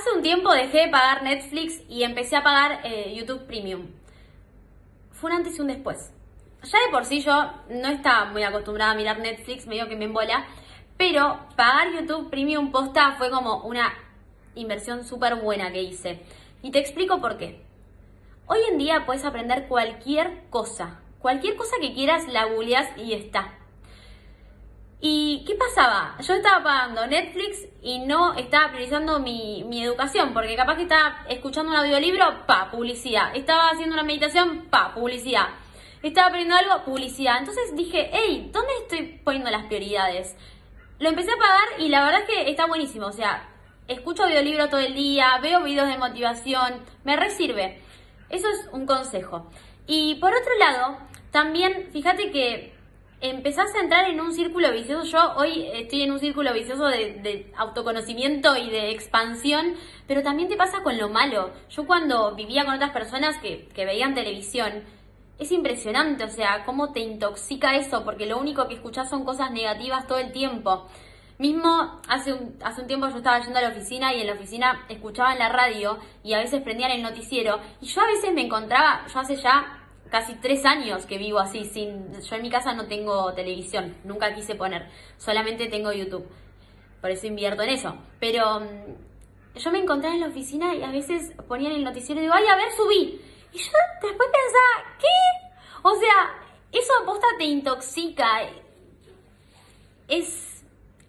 Hace un tiempo dejé de pagar Netflix y empecé a pagar eh, YouTube Premium. Fue un antes y un después. Ya de por sí yo no estaba muy acostumbrada a mirar Netflix, medio que me embola, pero pagar YouTube Premium posta fue como una inversión súper buena que hice. Y te explico por qué. Hoy en día puedes aprender cualquier cosa. Cualquier cosa que quieras la googleas y está. ¿Y qué pasaba? Yo estaba pagando Netflix y no estaba priorizando mi, mi, educación, porque capaz que estaba escuchando un audiolibro, pa, publicidad. Estaba haciendo una meditación, pa, publicidad. Estaba aprendiendo algo, publicidad. Entonces dije, hey, ¿dónde estoy poniendo las prioridades? Lo empecé a pagar y la verdad es que está buenísimo. O sea, escucho audiolibro todo el día, veo videos de motivación, me resirve. Eso es un consejo. Y por otro lado, también fíjate que empezás a entrar en un círculo vicioso. Yo hoy estoy en un círculo vicioso de, autoconocimiento y de expansión, pero también te pasa con lo malo. Yo cuando vivía con otras personas que, que veían televisión, es impresionante, o sea, cómo te intoxica eso, porque lo único que escuchás son cosas negativas todo el tiempo. Mismo hace un, hace un tiempo yo estaba yendo a la oficina y en la oficina escuchaba en la radio y a veces prendían el noticiero y yo a veces me encontraba, yo hace ya casi tres años que vivo así, sin, yo en mi casa no tengo televisión, nunca quise poner, solamente tengo YouTube, por eso invierto en eso. Pero mm, yo me encontraba en la oficina y a veces ponían el noticiero y digo, ay, a ver, subí. Y yo después pensaba, ¿qué? O sea, eso aposta te intoxica. Es,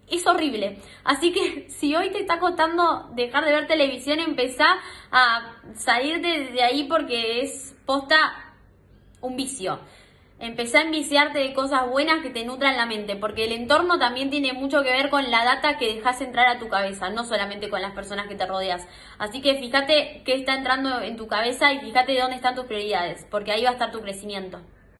es horrible. Así que si hoy te está costando dejar de ver televisión, empezá a salir de ahí porque es posta un vicio. Empecé a enviciarte de cosas buenas que te nutran la mente, porque el entorno también tiene mucho que ver con la data que dejas entrar a tu cabeza, no solamente con las personas que te rodeas. Así que fíjate qué está entrando en tu cabeza y fíjate dónde están tus prioridades, porque ahí va a estar tu crecimiento.